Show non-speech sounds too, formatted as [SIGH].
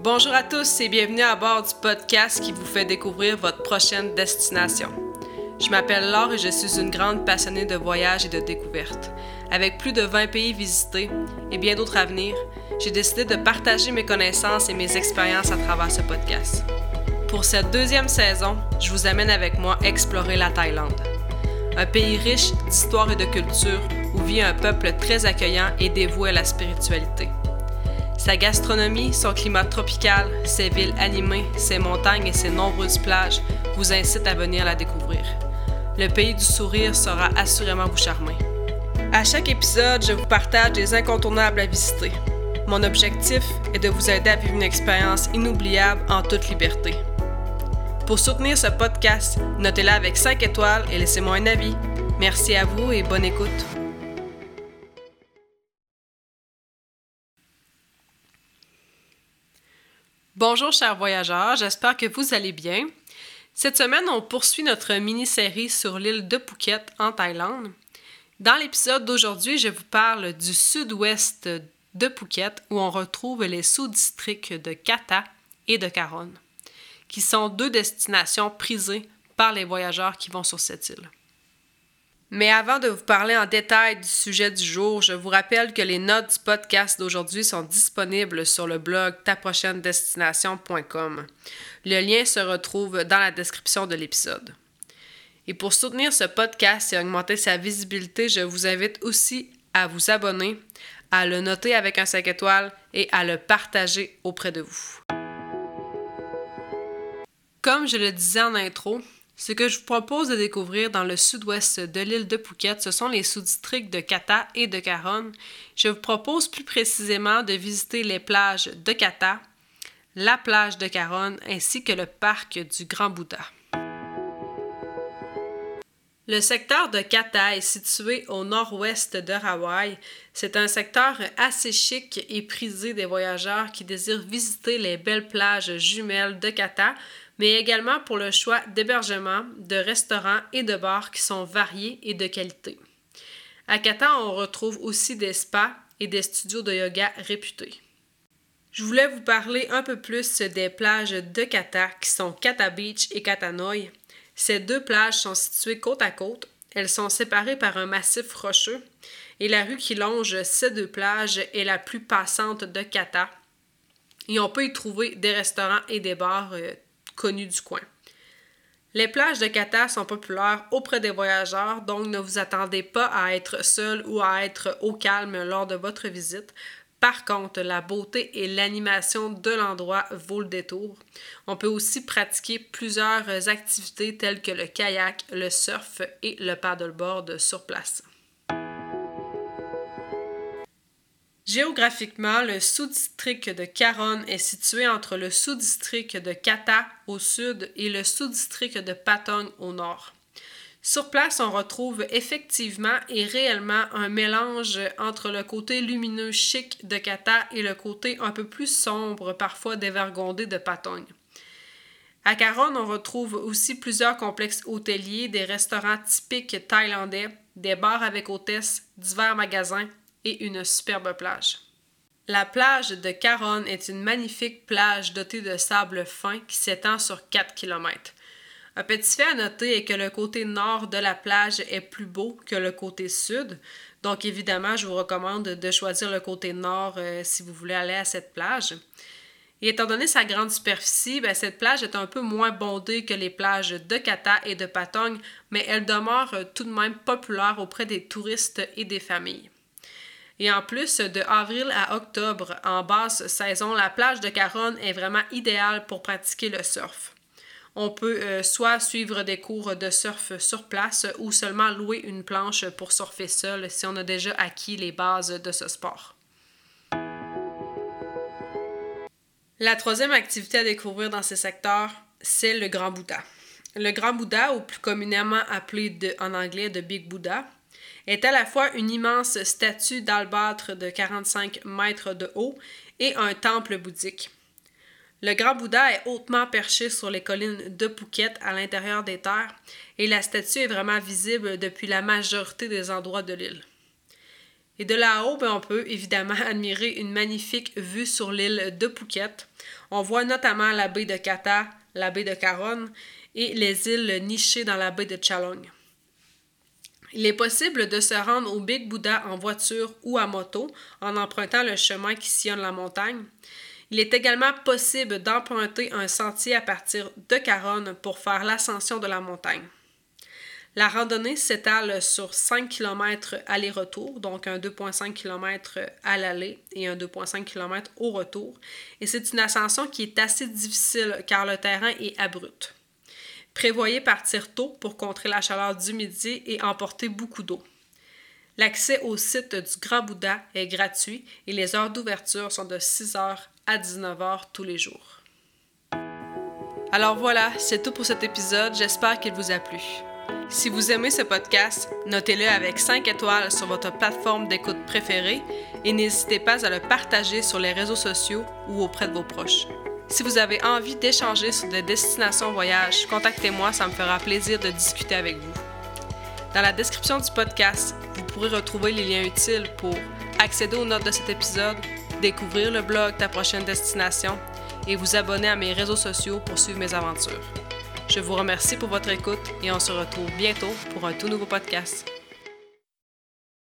Bonjour à tous et bienvenue à bord du podcast qui vous fait découvrir votre prochaine destination. Je m'appelle Laure et je suis une grande passionnée de voyages et de découvertes. Avec plus de 20 pays visités et bien d'autres à venir, j'ai décidé de partager mes connaissances et mes expériences à travers ce podcast. Pour cette deuxième saison, je vous amène avec moi explorer la Thaïlande. Un pays riche d'histoire et de culture où vit un peuple très accueillant et dévoué à la spiritualité. Sa gastronomie, son climat tropical, ses villes animées, ses montagnes et ses nombreuses plages vous incitent à venir la découvrir. Le pays du sourire sera assurément vous charmer. À chaque épisode, je vous partage des incontournables à visiter. Mon objectif est de vous aider à vivre une expérience inoubliable en toute liberté. Pour soutenir ce podcast, notez-la avec 5 étoiles et laissez-moi un avis. Merci à vous et bonne écoute. Bonjour chers voyageurs, j'espère que vous allez bien. Cette semaine, on poursuit notre mini-série sur l'île de Phuket en Thaïlande. Dans l'épisode d'aujourd'hui, je vous parle du sud-ouest de Phuket où on retrouve les sous-districts de Kata et de Karon, qui sont deux destinations prisées par les voyageurs qui vont sur cette île. Mais avant de vous parler en détail du sujet du jour, je vous rappelle que les notes du podcast d'aujourd'hui sont disponibles sur le blog taprochainedestination.com. Le lien se retrouve dans la description de l'épisode. Et pour soutenir ce podcast et augmenter sa visibilité, je vous invite aussi à vous abonner, à le noter avec un 5 étoiles et à le partager auprès de vous. Comme je le disais en intro, ce que je vous propose de découvrir dans le sud-ouest de l'île de Phuket, ce sont les sous-districts de Kata et de Karon. Je vous propose plus précisément de visiter les plages de Kata, la plage de Karon ainsi que le parc du Grand Bouddha. Le secteur de Kata est situé au nord-ouest de Hawaï. C'est un secteur assez chic et prisé des voyageurs qui désirent visiter les belles plages jumelles de Kata, mais également pour le choix d'hébergement, de restaurants et de bars qui sont variés et de qualité. À Kata, on retrouve aussi des spas et des studios de yoga réputés. Je voulais vous parler un peu plus des plages de Kata qui sont Kata Beach et Kata Noi. Ces deux plages sont situées côte à côte. Elles sont séparées par un massif rocheux et la rue qui longe ces deux plages est la plus passante de Kata. Et on peut y trouver des restaurants et des bars euh, du coin. Les plages de Kata sont populaires auprès des voyageurs, donc ne vous attendez pas à être seul ou à être au calme lors de votre visite. Par contre, la beauté et l'animation de l'endroit vaut le détour. On peut aussi pratiquer plusieurs activités telles que le kayak, le surf et le paddleboard sur place. Géographiquement, le sous-district de Karon est situé entre le sous-district de Kata au sud et le sous-district de Patong au nord. Sur place, on retrouve effectivement et réellement un mélange entre le côté lumineux chic de Kata et le côté un peu plus sombre, parfois dévergondé de Patong. À Karon, on retrouve aussi plusieurs complexes hôteliers, des restaurants typiques thaïlandais, des bars avec hôtesses, divers magasins, et une superbe plage. La plage de Caron est une magnifique plage dotée de sable fin qui s'étend sur 4 km. Un petit fait à noter est que le côté nord de la plage est plus beau que le côté sud. Donc évidemment, je vous recommande de choisir le côté nord euh, si vous voulez aller à cette plage. Et étant donné sa grande superficie, ben, cette plage est un peu moins bondée que les plages de Kata et de Patong, mais elle demeure euh, tout de même populaire auprès des touristes et des familles. Et en plus, de avril à octobre, en basse saison, la plage de Caronne est vraiment idéale pour pratiquer le surf. On peut euh, soit suivre des cours de surf sur place ou seulement louer une planche pour surfer seul si on a déjà acquis les bases de ce sport. La troisième activité à découvrir dans ces secteurs, c'est le Grand Bouddha. Le Grand Bouddha, ou plus communément appelé en anglais de Big Buddha, est à la fois une immense statue d'albâtre de 45 mètres de haut et un temple bouddhique. Le grand Bouddha est hautement perché sur les collines de Phuket à l'intérieur des terres et la statue est vraiment visible depuis la majorité des endroits de l'île. Et de là-haut, ben, on peut évidemment [LAUGHS] admirer une magnifique vue sur l'île de Phuket. On voit notamment la baie de Kata, la baie de Caron et les îles nichées dans la baie de Chalong. Il est possible de se rendre au Big Buddha en voiture ou à moto en empruntant le chemin qui sillonne la montagne. Il est également possible d'emprunter un sentier à partir de Caronne pour faire l'ascension de la montagne. La randonnée s'étale sur 5 km aller-retour, donc un 2,5 km à l'aller et un 2,5 km au retour. Et c'est une ascension qui est assez difficile car le terrain est abrupt. Prévoyez partir tôt pour contrer la chaleur du midi et emporter beaucoup d'eau. L'accès au site du Grand Bouddha est gratuit et les heures d'ouverture sont de 6h à 19h tous les jours. Alors voilà, c'est tout pour cet épisode. J'espère qu'il vous a plu. Si vous aimez ce podcast, notez-le avec 5 étoiles sur votre plateforme d'écoute préférée et n'hésitez pas à le partager sur les réseaux sociaux ou auprès de vos proches. Si vous avez envie d'échanger sur des destinations voyage, contactez-moi, ça me fera plaisir de discuter avec vous. Dans la description du podcast, vous pourrez retrouver les liens utiles pour accéder aux notes de cet épisode, découvrir le blog Ta prochaine destination et vous abonner à mes réseaux sociaux pour suivre mes aventures. Je vous remercie pour votre écoute et on se retrouve bientôt pour un tout nouveau podcast.